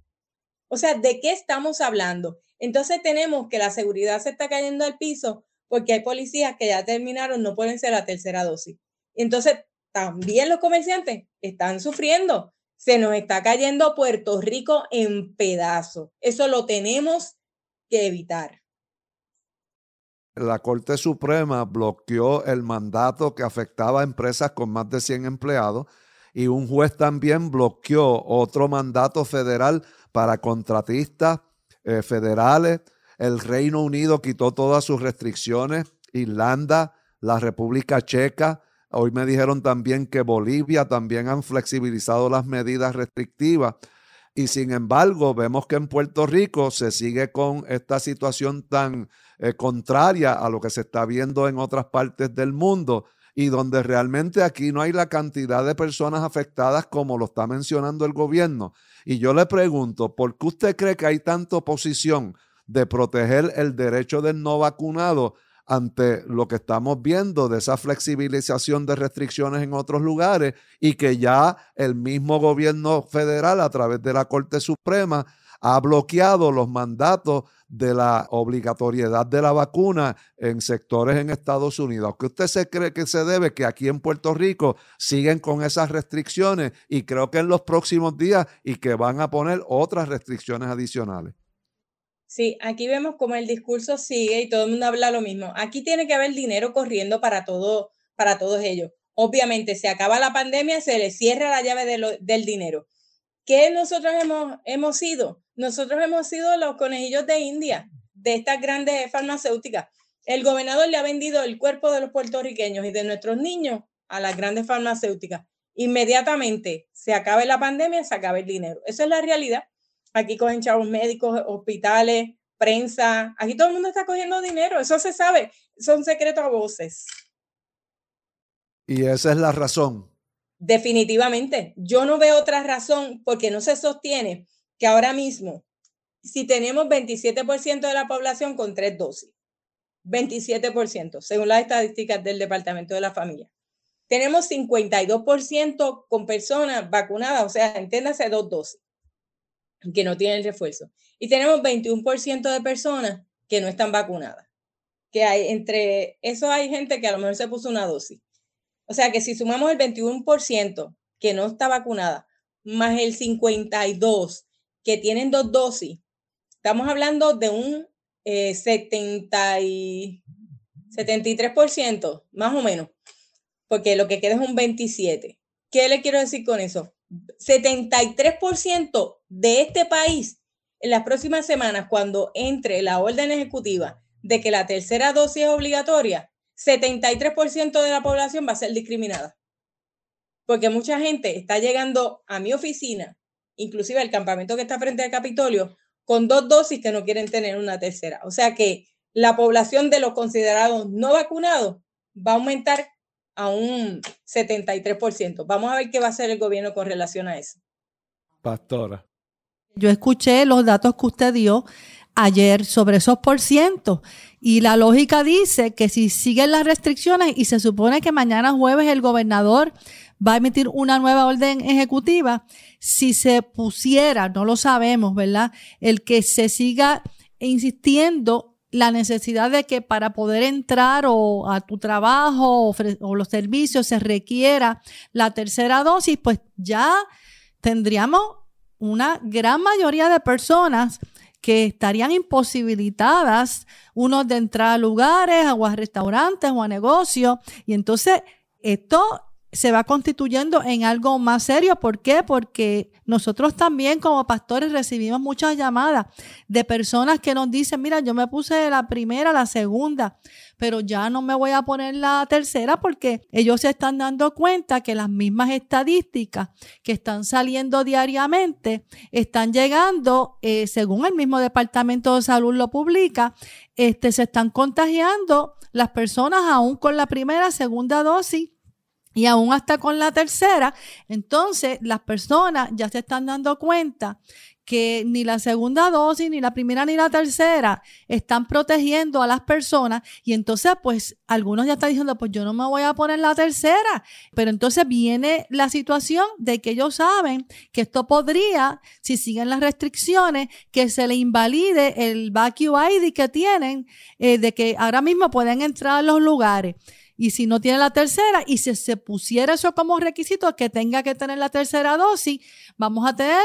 O sea, ¿de qué estamos hablando? Entonces tenemos que la seguridad se está cayendo al piso porque hay policías que ya terminaron, no pueden ser la tercera dosis. Entonces, también los comerciantes están sufriendo. Se nos está cayendo Puerto Rico en pedazos. Eso lo tenemos que evitar. La Corte Suprema bloqueó el mandato que afectaba a empresas con más de 100 empleados y un juez también bloqueó otro mandato federal para contratistas eh, federales el Reino Unido quitó todas sus restricciones, Irlanda, la República Checa, hoy me dijeron también que Bolivia también han flexibilizado las medidas restrictivas. Y sin embargo, vemos que en Puerto Rico se sigue con esta situación tan eh, contraria a lo que se está viendo en otras partes del mundo y donde realmente aquí no hay la cantidad de personas afectadas como lo está mencionando el gobierno. Y yo le pregunto, ¿por qué usted cree que hay tanta oposición de proteger el derecho del no vacunado ante lo que estamos viendo de esa flexibilización de restricciones en otros lugares y que ya el mismo gobierno federal a través de la Corte Suprema ha bloqueado los mandatos de la obligatoriedad de la vacuna en sectores en Estados Unidos. ¿Qué usted se cree que se debe que aquí en Puerto Rico siguen con esas restricciones y creo que en los próximos días y que van a poner otras restricciones adicionales? Sí, aquí vemos cómo el discurso sigue y todo el mundo habla lo mismo. Aquí tiene que haber dinero corriendo para todo, para todos ellos. Obviamente, se acaba la pandemia, se le cierra la llave del dinero. ¿Qué nosotros hemos, hemos sido? Nosotros hemos sido los conejillos de India, de estas grandes farmacéuticas. El gobernador le ha vendido el cuerpo de los puertorriqueños y de nuestros niños a las grandes farmacéuticas. Inmediatamente se acabe la pandemia, se acaba el dinero. Esa es la realidad. Aquí cogen chavos médicos, hospitales, prensa. Aquí todo el mundo está cogiendo dinero. Eso se sabe. Son secretos a voces. Y esa es la razón. Definitivamente. Yo no veo otra razón porque no se sostiene que ahora mismo, si tenemos 27% de la población con tres dosis, 27%, según las estadísticas del Departamento de la Familia. Tenemos 52% con personas vacunadas, o sea, entiéndase dos dosis que no tienen refuerzo. Y tenemos 21% de personas que no están vacunadas. Que hay entre eso hay gente que a lo mejor se puso una dosis. O sea que si sumamos el 21% que no está vacunada, más el 52% que tienen dos dosis, estamos hablando de un 70 eh, 73%, más o menos, porque lo que queda es un 27%. ¿Qué le quiero decir con eso? 73% de este país en las próximas semanas, cuando entre la orden ejecutiva de que la tercera dosis es obligatoria, 73% de la población va a ser discriminada. Porque mucha gente está llegando a mi oficina, inclusive al campamento que está frente al Capitolio, con dos dosis que no quieren tener una tercera. O sea que la población de los considerados no vacunados va a aumentar a un 73%. Vamos a ver qué va a hacer el gobierno con relación a eso. Pastora. Yo escuché los datos que usted dio ayer sobre esos por ciento y la lógica dice que si siguen las restricciones y se supone que mañana jueves el gobernador va a emitir una nueva orden ejecutiva, si se pusiera, no lo sabemos, ¿verdad? El que se siga insistiendo la necesidad de que para poder entrar o a tu trabajo o, los servicios se requiera la tercera dosis, pues ya tendríamos una gran mayoría de personas que estarían imposibilitadas, unos de entrar a lugares o a restaurantes o a negocios. Y entonces esto se va constituyendo en algo más serio. ¿Por qué? Porque nosotros también como pastores recibimos muchas llamadas de personas que nos dicen, mira, yo me puse la primera, la segunda, pero ya no me voy a poner la tercera porque ellos se están dando cuenta que las mismas estadísticas que están saliendo diariamente están llegando, eh, según el mismo Departamento de Salud lo publica, este, se están contagiando las personas aún con la primera, segunda dosis y aún hasta con la tercera, entonces las personas ya se están dando cuenta que ni la segunda dosis, ni la primera, ni la tercera están protegiendo a las personas. Y entonces, pues, algunos ya están diciendo, pues yo no me voy a poner la tercera. Pero entonces viene la situación de que ellos saben que esto podría, si siguen las restricciones, que se le invalide el vacuum ID que tienen, eh, de que ahora mismo pueden entrar a los lugares. Y si no tiene la tercera, y si se pusiera eso como requisito que tenga que tener la tercera dosis, vamos a tener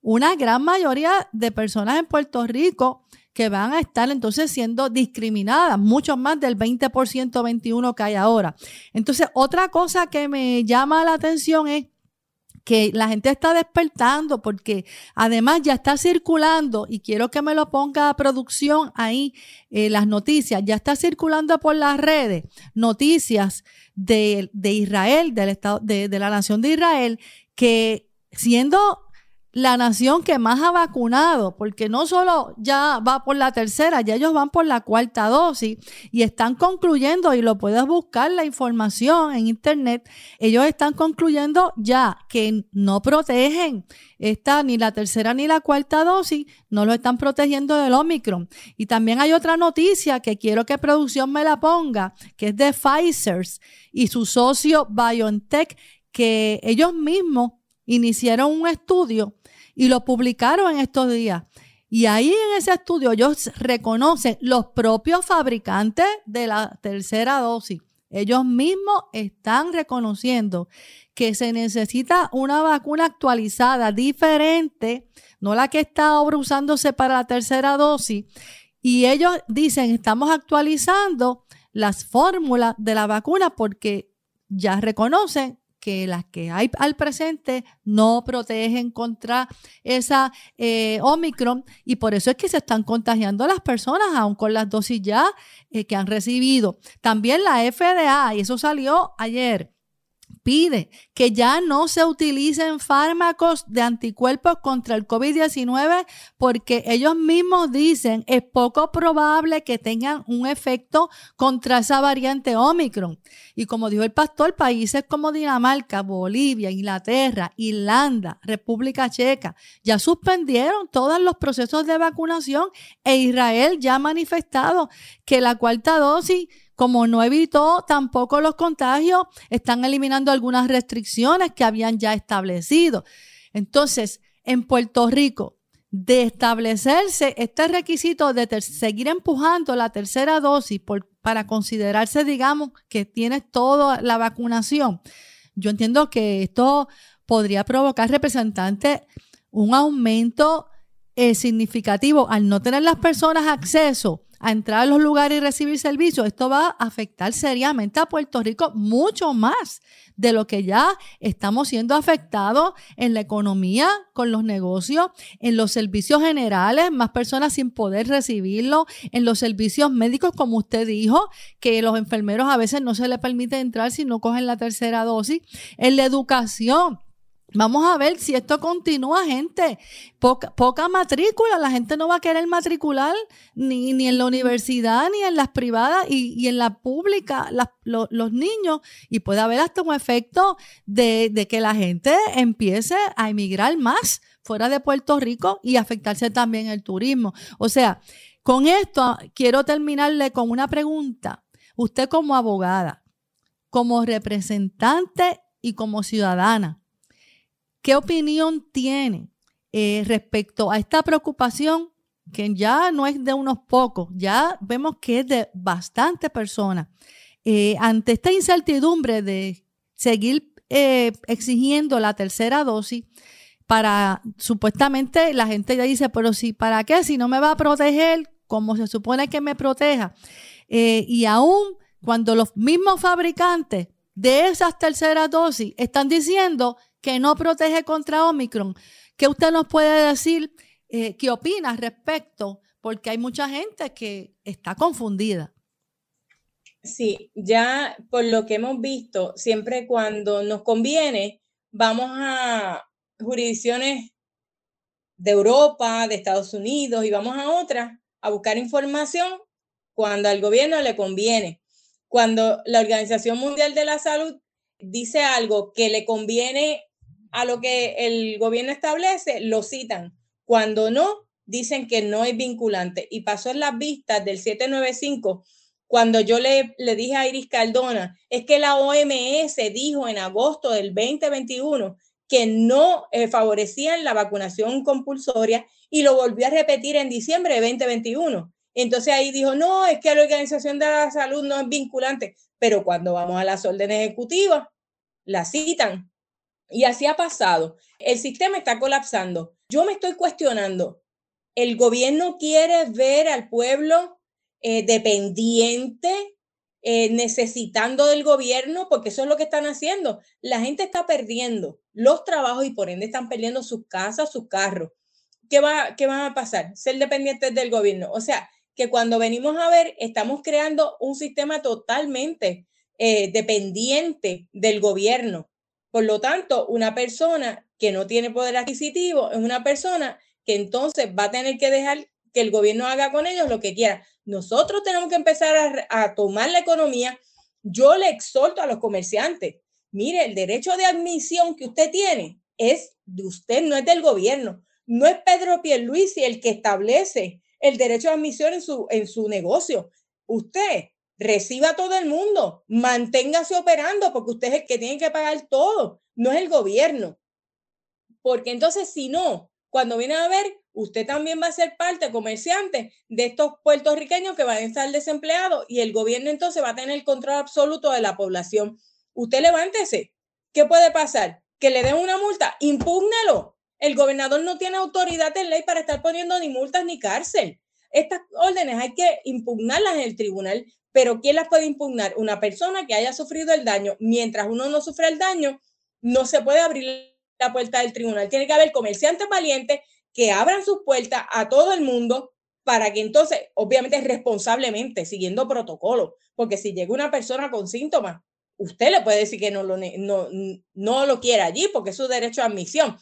una gran mayoría de personas en Puerto Rico que van a estar entonces siendo discriminadas, mucho más del 20%, 21 que hay ahora. Entonces, otra cosa que me llama la atención es que la gente está despertando porque además ya está circulando, y quiero que me lo ponga a producción ahí, eh, las noticias, ya está circulando por las redes noticias de, Israel, del estado, de, de la nación de Israel, que siendo la nación que más ha vacunado, porque no solo ya va por la tercera, ya ellos van por la cuarta dosis y están concluyendo, y lo puedes buscar la información en internet, ellos están concluyendo ya que no protegen esta ni la tercera ni la cuarta dosis, no lo están protegiendo del Omicron. Y también hay otra noticia que quiero que producción me la ponga, que es de Pfizer y su socio BioNTech, que ellos mismos iniciaron un estudio y lo publicaron en estos días. Y ahí en ese estudio ellos reconocen los propios fabricantes de la tercera dosis. Ellos mismos están reconociendo que se necesita una vacuna actualizada, diferente, no la que está ahora usándose para la tercera dosis. Y ellos dicen, estamos actualizando las fórmulas de la vacuna porque ya reconocen que las que hay al presente no protegen contra esa eh, Omicron y por eso es que se están contagiando las personas aún con las dosis ya eh, que han recibido. También la FDA, y eso salió ayer, pide que ya no se utilicen fármacos de anticuerpos contra el COVID-19 porque ellos mismos dicen es poco probable que tengan un efecto contra esa variante Omicron. Y como dijo el pastor, países como Dinamarca, Bolivia, Inglaterra, Irlanda, República Checa ya suspendieron todos los procesos de vacunación e Israel ya ha manifestado que la cuarta dosis como no evitó tampoco los contagios, están eliminando algunas restricciones que habían ya establecido. Entonces, en Puerto Rico, de establecerse este requisito de seguir empujando la tercera dosis para considerarse, digamos, que tienes toda la vacunación, yo entiendo que esto podría provocar, representante, un aumento eh, significativo al no tener las personas acceso a entrar a los lugares y recibir servicios, esto va a afectar seriamente a Puerto Rico mucho más de lo que ya estamos siendo afectados en la economía, con los negocios, en los servicios generales, más personas sin poder recibirlo, en los servicios médicos, como usted dijo, que los enfermeros a veces no se les permite entrar si no cogen la tercera dosis, en la educación Vamos a ver si esto continúa, gente. Poca, matrícula, la gente no va a querer matricular ni, ni en la universidad, ni en las privadas y, en la pública, los niños. Y puede haber hasta un efecto de, de, que la gente empiece a emigrar más fuera de Puerto Rico y afectarse también el turismo. O sea, con esto quiero terminarle con una pregunta. Usted como abogada, como representante y como ciudadana, ¿Qué opinión tiene eh, respecto a esta preocupación que ya no es de unos pocos, ya vemos que es de bastantes personas? Eh, ante esta incertidumbre de seguir eh, exigiendo la tercera dosis, para supuestamente la gente ya dice, pero si, ¿para qué? Si no me va a proteger como se supone que me proteja. y aún cuando los mismos fabricantes de esas terceras dosis están diciendo que no protege contra Omicron. ¿Qué usted nos puede decir? Eh, ¿Qué opina respecto? Porque hay mucha gente que está confundida. Sí, ya por lo que hemos visto, siempre cuando nos conviene, vamos a jurisdicciones de Europa, de Estados Unidos y vamos a otras a buscar información cuando al gobierno le conviene. Cuando la Organización Mundial de la Salud dice algo que le conviene a lo que el gobierno establece, lo citan. Cuando no, dicen que no es vinculante. Y pasó en las vistas del 795, cuando yo le, le dije a Iris Cardona, es que la OMS dijo en agosto del 2021 que no eh, favorecían la vacunación compulsoria y lo volvió a repetir en diciembre de 2021. Entonces ahí dijo, no, es que la Organización de la Salud no es vinculante, pero cuando vamos a las órdenes ejecutivas, la citan. Y así ha pasado. El sistema está colapsando. Yo me estoy cuestionando, ¿el gobierno quiere ver al pueblo eh, dependiente, eh, necesitando del gobierno? Porque eso es lo que están haciendo. La gente está perdiendo los trabajos y por ende están perdiendo sus casas, sus carros. ¿Qué va, qué va a pasar? Ser dependientes del gobierno. O sea, que cuando venimos a ver, estamos creando un sistema totalmente eh, dependiente del gobierno. Por lo tanto, una persona que no tiene poder adquisitivo es una persona que entonces va a tener que dejar que el gobierno haga con ellos lo que quiera. Nosotros tenemos que empezar a, tomar la economía. Yo le exhorto a los comerciantes, mire, el derecho de admisión que usted tiene es de usted, no es del gobierno. No es Pedro Pierluisi el que establece el derecho de admisión en su, en su negocio. Usted reciba a todo el mundo, manténgase operando porque usted es el que tiene que pagar todo, no es el gobierno. Porque entonces, si no, cuando viene a ver, usted también va a ser parte, comerciante, de estos puertorriqueños que van a estar desempleados y el gobierno entonces va a tener el control absoluto de la población. Usted levántese. ¿Qué puede pasar? Que le den una multa, impúgnalo. El gobernador no tiene autoridad en ley para estar poniendo ni multas ni cárcel. Estas órdenes hay que impugnarlas en el tribunal pero ¿quién las puede impugnar? Una persona que haya sufrido el daño. Mientras uno no sufre el daño, no se puede abrir la puerta del tribunal. Tiene que haber comerciantes valientes que abran sus puertas a todo el mundo para que entonces, obviamente responsablemente, siguiendo protocolo, porque si llega una persona con síntomas, usted le puede decir que no lo, no, no lo quiere allí porque es su derecho a admisión,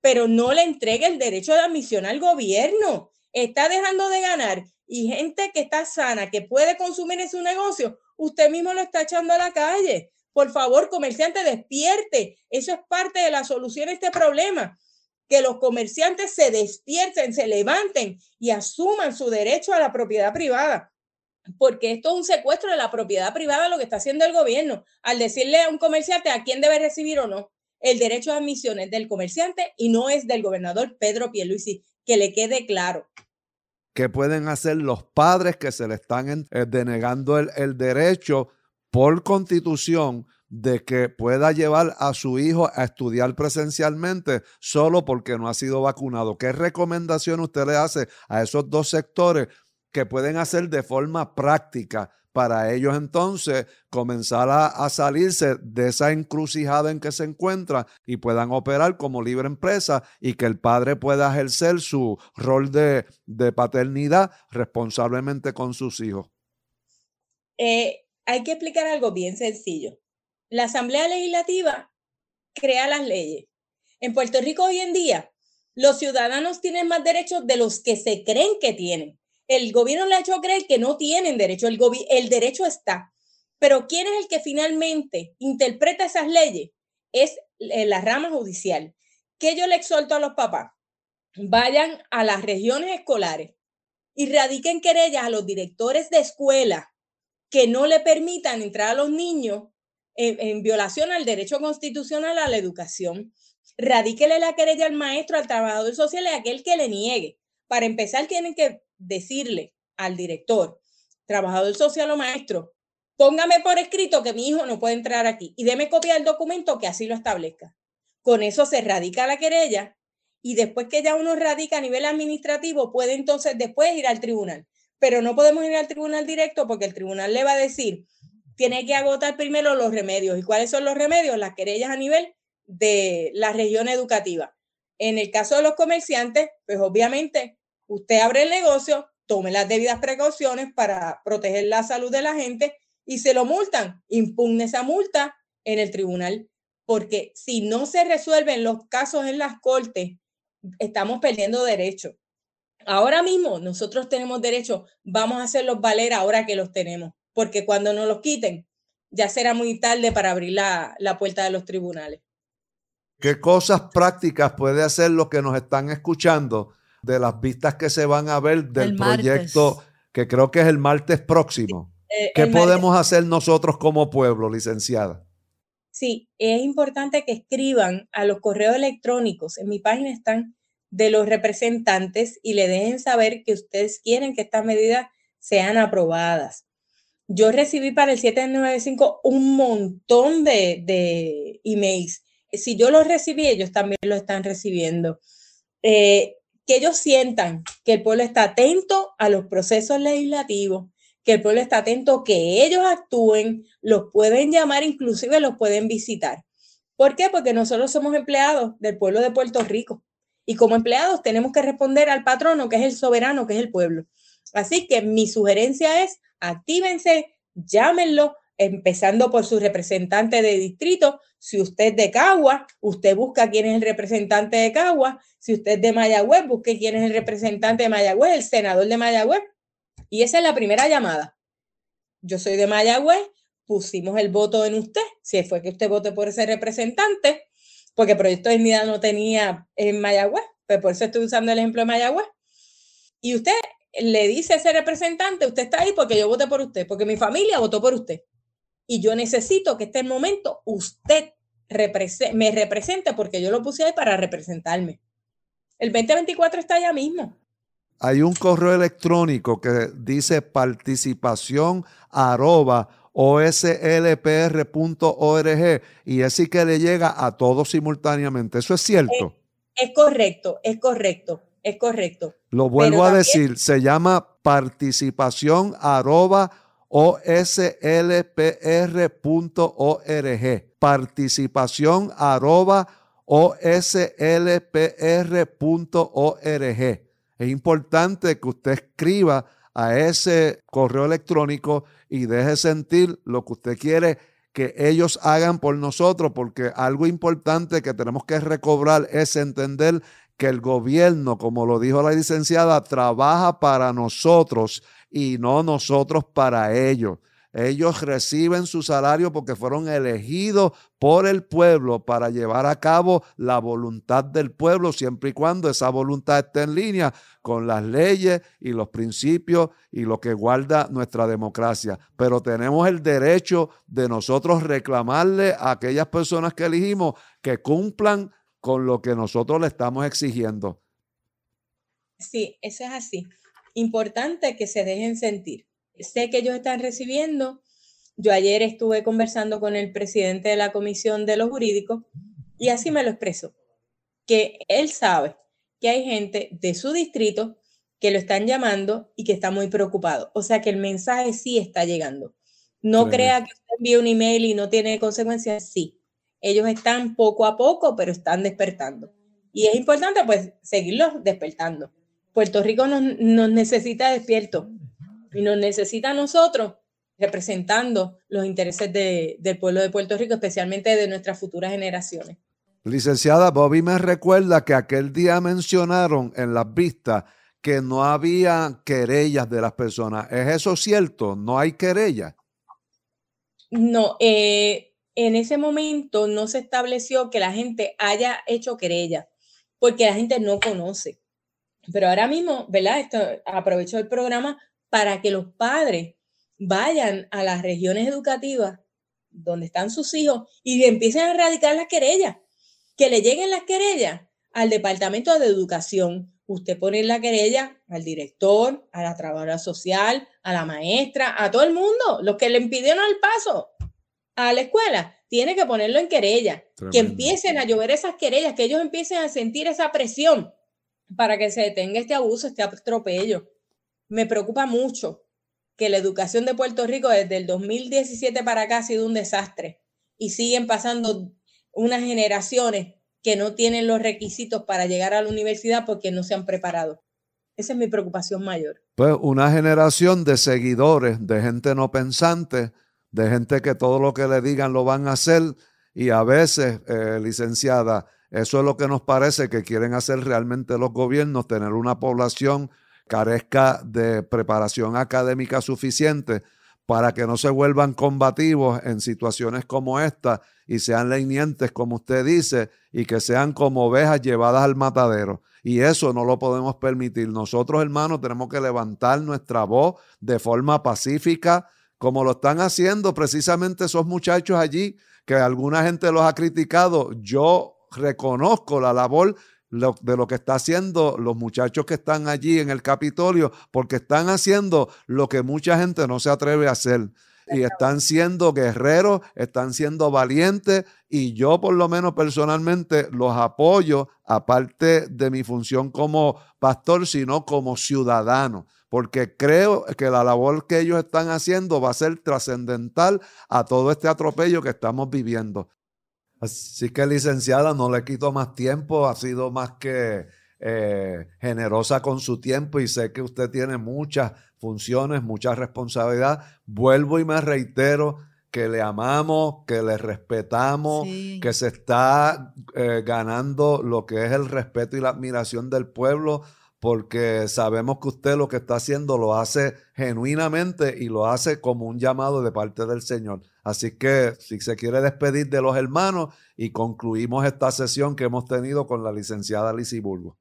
pero no le entregue el derecho de admisión al gobierno. Está dejando de ganar y gente que está sana, que puede consumir en su negocio, usted mismo lo está echando a la calle. Por favor, comerciante, despierte. Eso es parte de la solución a este problema. Que los comerciantes se despierten, se levanten y asuman su derecho a la propiedad privada. Porque esto es un secuestro de la propiedad privada, lo que está haciendo el gobierno, al decirle a un comerciante a quién debe recibir o no. El derecho a admisión es del comerciante y no es del gobernador Pedro Pierluisi. Que le quede claro que pueden hacer los padres que se le están eh, denegando el, derecho por constitución de que pueda llevar a su hijo a estudiar presencialmente solo porque no ha sido vacunado. ¿Qué recomendación usted le hace a esos dos sectores que pueden hacer de forma práctica para ellos entonces comenzar a, salirse de esa encrucijada en que se encuentra y puedan operar como libre empresa y que el padre pueda ejercer su rol de, paternidad responsablemente con sus hijos. Eh, hay que explicar algo bien sencillo. La Asamblea Legislativa crea las leyes. En Puerto Rico hoy en día, los ciudadanos tienen más derechos de los que se creen que tienen el gobierno le ha hecho creer que no tienen derecho, el, el derecho está. Pero ¿quién es el que finalmente interpreta esas leyes? Es eh, la rama judicial. Que yo le exhorto a los papás, vayan a las regiones escolares y radiquen querellas a los directores de escuela que no le permitan entrar a los niños en, en violación al derecho constitucional a la educación. Radíquele la querella al maestro, al trabajador social y a aquel que le niegue. Para empezar, tienen que decirle al director, trabajador social o maestro, póngame por escrito que mi hijo no puede entrar aquí y deme copia del documento que así lo establezca. Con eso se radica la querella y después que ya uno radica a nivel administrativo, puede entonces después ir al tribunal. Pero no podemos ir al tribunal directo porque el tribunal le va a decir, tiene que agotar primero los remedios. ¿Y cuáles son los remedios? Las querellas a nivel de la región educativa. En el caso de los comerciantes, pues obviamente Usted abre el negocio, tome las debidas precauciones para proteger la salud de la gente y se lo multan. Impugne esa multa en el tribunal, porque si no se resuelven los casos en las cortes, estamos perdiendo derechos. Ahora mismo nosotros tenemos derecho, vamos a hacerlos valer ahora que los tenemos, porque cuando nos los quiten, ya será muy tarde para abrir la, la puerta de los tribunales. ¿Qué cosas prácticas puede hacer los que nos están escuchando de las vistas que se van a ver del proyecto que creo que es el martes próximo. Eh, ¿Qué podemos hacer nosotros como pueblo, licenciada? Sí, es importante que escriban a los correos electrónicos. En mi página están de los representantes y le dejen saber que ustedes quieren que estas medidas sean aprobadas. Yo recibí para el 795 un montón de, de emails. Si yo los recibí, ellos también lo están recibiendo. Eh, que ellos sientan que el pueblo está atento a los procesos legislativos, que el pueblo está atento, que ellos actúen, los pueden llamar, inclusive los pueden visitar. ¿Por qué? Porque nosotros somos empleados del pueblo de Puerto Rico y como empleados tenemos que responder al patrono, que es el soberano, que es el pueblo. Así que mi sugerencia es, actívense, llámenlo, empezando por su representante de distrito. Si usted es de Cagua, usted busca quién es el representante de Cagua. Si usted es de Mayagüez, busque quién es el representante de Mayagüez, el senador de Mayagüez. Y esa es la primera llamada. Yo soy de Mayagüez, pusimos el voto en usted, si fue que usted vote por ese representante, porque Proyecto de Dignidad no tenía en Mayagüez, pues por eso estoy usando el ejemplo de Mayagüez. Y usted le dice a ese representante, usted está ahí porque yo voté por usted, porque mi familia votó por usted y yo necesito que este momento usted me represente porque yo lo puse ahí para representarme. El 2024 está allá mismo. Hay un correo electrónico que dice participación arroba oslpr.org y así que le llega a todos simultáneamente. ¿Eso es cierto? Es, correcto, es correcto, es correcto. Lo vuelvo a decir, se llama participación arroba oslpr.org. Participación arroba oslpr.org. Es importante que usted escriba a ese correo electrónico y deje sentir lo que usted quiere que ellos hagan por nosotros, porque algo importante que tenemos que recobrar es entender que el gobierno, como lo dijo la licenciada, trabaja para nosotros y no nosotros para ellos. Ellos reciben su salario porque fueron elegidos por el pueblo para llevar a cabo la voluntad del pueblo, siempre y cuando esa voluntad esté en línea con las leyes y los principios y lo que guarda nuestra democracia. Pero tenemos el derecho de nosotros reclamarle a aquellas personas que elegimos que cumplan con lo que nosotros le estamos exigiendo. Sí, eso es así importante que se dejen sentir. Sé que ellos están recibiendo. Yo ayer estuve conversando con el presidente de la Comisión de los Jurídicos y así me lo expreso, que él sabe que hay gente de su distrito que lo están llamando y que está muy preocupado. O sea que el mensaje sí está llegando. No crea que usted envía un email y no tiene consecuencias. Sí, ellos están poco a poco, pero están despertando. Y es importante pues seguirlos despertando. Puerto Rico nos, necesita despiertos y nos necesita a nosotros representando los intereses del pueblo de Puerto Rico, especialmente de nuestras futuras generaciones. Licenciada, Bobby me recuerda que aquel día mencionaron en las vistas que no había querellas de las personas. ¿Es eso cierto? ¿No hay querellas? No, eh, en ese momento no se estableció que la gente haya hecho querella, porque la gente no conoce. Pero ahora mismo, ¿verdad? Esto, aprovecho el programa para que los padres vayan a las regiones educativas donde están sus hijos y empiecen a erradicar las querellas que le lleguen las querellas al Departamento de Educación. Usted pone la querella al director, a la trabajadora social, a la maestra, a todo el mundo, los que le impidieron el paso a la escuela, tiene que ponerlo en querella, que empiecen a llover esas querellas, que ellos empiecen a sentir esa presión para que se detenga este abuso, este atropello. Me preocupa mucho que la educación de Puerto Rico desde el 2017 para acá ha sido un desastre y siguen pasando unas generaciones que no tienen los requisitos para llegar a la universidad porque no se han preparado. Esa es mi preocupación mayor. Pues una generación de seguidores, de gente no pensante, de gente que todo lo que le digan lo van a hacer y a veces, eh, licenciada, eso es lo que nos parece que quieren hacer realmente los gobiernos, tener una población carezca de preparación académica suficiente para que no se vuelvan combativos en situaciones como esta y sean lenientes, como usted dice, y que sean como ovejas llevadas al matadero. Y eso no lo podemos permitir. Nosotros, hermanos, tenemos que levantar nuestra voz de forma pacífica, como lo están haciendo precisamente esos muchachos allí, que alguna gente los ha criticado. Yo reconozco la labor de lo que está haciendo los muchachos que están allí en el Capitolio, porque están haciendo lo que mucha gente no se atreve a hacer. Y están siendo guerreros, están siendo valientes y yo por lo menos personalmente los apoyo, aparte de mi función como pastor, sino como ciudadano, porque creo que la labor que ellos están haciendo va a ser trascendental a todo este atropello que estamos viviendo. Así que, licenciada, no le quito más tiempo, ha sido más que eh, generosa con su tiempo y sé que usted tiene muchas funciones, mucha responsabilidad. Vuelvo y me reitero que le amamos, que le respetamos, que se está eh, ganando lo que es el respeto y la admiración del pueblo porque sabemos que usted lo que está haciendo lo hace genuinamente y lo hace como un llamado de parte del Señor. Así que si se quiere despedir de los hermanos y concluimos esta sesión que hemos tenido con la licenciada Lizy Bulbo.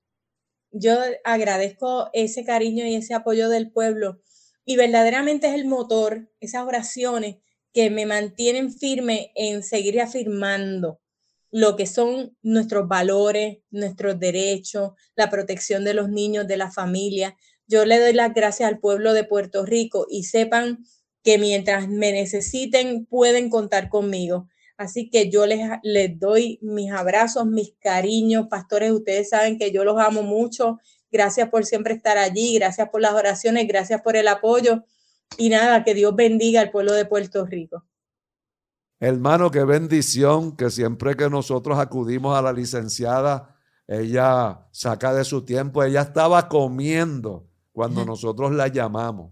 Yo agradezco ese cariño y ese apoyo del pueblo y verdaderamente es el motor, esas oraciones que me mantienen firme en seguir afirmando lo que son nuestros valores, nuestros derechos, la protección de los niños, de la familia. Yo le doy las gracias al pueblo de Puerto Rico y sepan que mientras me necesiten pueden contar conmigo. Así que yo les, les doy mis abrazos, mis cariños, pastores, ustedes saben que yo los amo mucho. Gracias por siempre estar allí, gracias por las oraciones, gracias por el apoyo y nada, que Dios bendiga al pueblo de Puerto Rico. Hermano, qué bendición que siempre que nosotros acudimos a la licenciada, ella saca de su tiempo, ella estaba comiendo cuando nosotros la llamamos.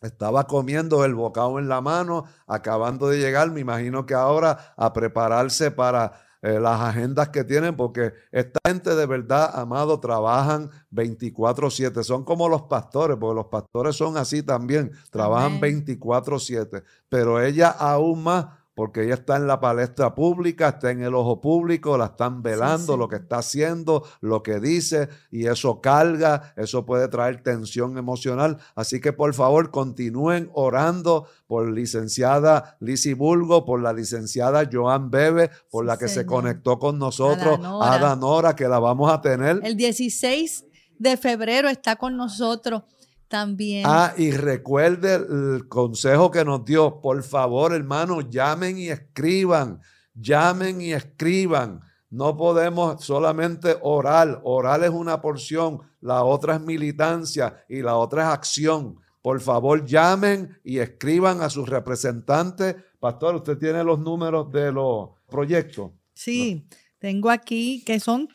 Estaba comiendo el bocado en la mano, acabando de llegar, me imagino que ahora a prepararse para eh, las agendas que tienen, porque esta gente de verdad, amado, trabajan 24/7. Son como los pastores, porque los pastores son así también, trabajan 24/7. Pero ella aún más porque ella está en la palestra pública, está en el ojo público, la están velando lo que está haciendo, lo que dice, y eso carga, eso puede traer tensión emocional. Así que por favor continúen orando por licenciada Lizzie Bulgo, por la licenciada Joan Bebe, por la que se conectó con nosotros, Ada Nora, que la vamos a tener. El 16 de febrero está con nosotros también. Ah, y recuerde el consejo que nos dio. Por favor, hermanos, llamen y escriban. Llamen y escriban. No podemos solamente orar. Orar es una porción, la otra es militancia y la otra es acción. Por favor, llamen y escriban a sus representantes. Pastor, usted tiene los números de los proyectos. Sí, tengo aquí que son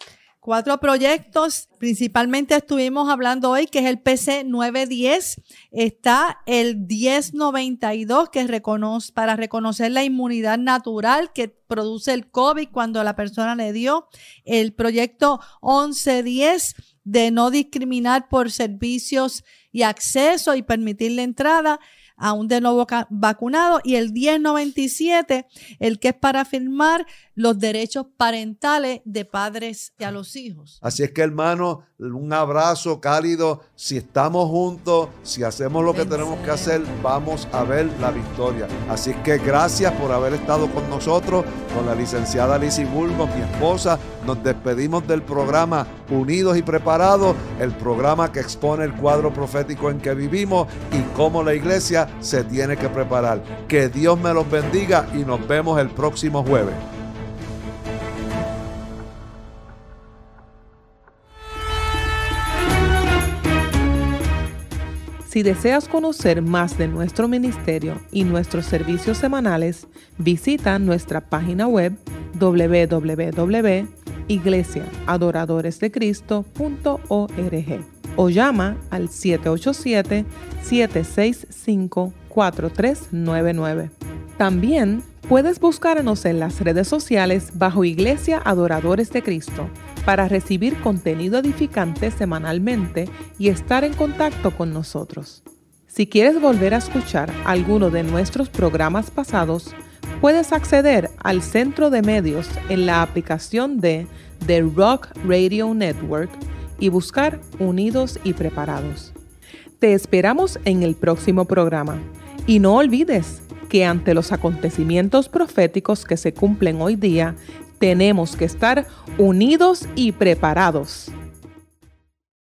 cuatro proyectos. Principalmente estuvimos hablando hoy que es el PC 910. Está el 1092 que es para reconocer la inmunidad natural que produce el COVID cuando la persona le dio. El proyecto 1110 de no discriminar por servicios y acceso y permitir la entrada a un de nuevo vacunado y el 1097, el que es para firmar los derechos parentales de padres y a los hijos. Así es que hermano, un abrazo cálido. Si estamos juntos, si hacemos lo que tenemos que hacer, vamos a ver la victoria. Así que gracias por haber estado con nosotros, con la licenciada Lizzie Burgos, mi esposa. Nos despedimos del programa Unidos y Preparados, el programa que expone el cuadro profético en que vivimos y cómo la iglesia se tiene que preparar. Que Dios me los bendiga y nos vemos el próximo jueves. Si deseas conocer más de nuestro ministerio y nuestros servicios semanales, visita nuestra página web www.iglesiaadoradoresdecristo.org o llama al 787-765-4399. También puedes buscarnos en las redes sociales bajo Iglesia Adoradores de Cristo para recibir contenido edificante semanalmente y estar en contacto con nosotros. Si quieres volver a escuchar alguno de nuestros programas pasados, puedes acceder al centro de medios en la aplicación de The Rock Radio Network y buscar Unidos y Preparados. Te esperamos en el próximo programa. Y no olvides que ante los acontecimientos proféticos que se cumplen hoy día, tenemos que estar unidos y preparados.